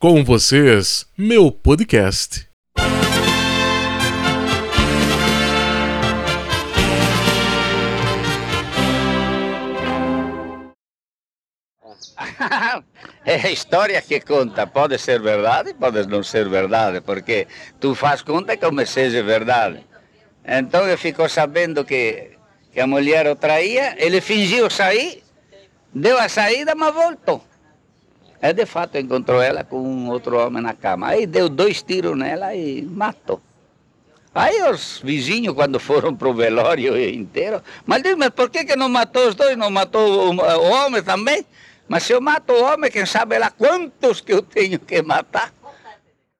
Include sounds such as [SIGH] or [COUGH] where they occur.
Com vocês, meu podcast. [LAUGHS] é a história que conta. Pode ser verdade, pode não ser verdade, porque tu faz conta como seja verdade. Então ele ficou sabendo que, que a mulher o traía, ele fingiu sair, deu a saída, mas voltou. Aí de fato encontrou ela com outro homem na cama. Aí deu dois tiros nela e matou. Aí os vizinhos, quando foram para o velório inteiro, mas diz, mas por que, que não matou os dois, não matou o, o homem também? Mas se eu mato o homem, quem sabe lá quantos que eu tenho que matar?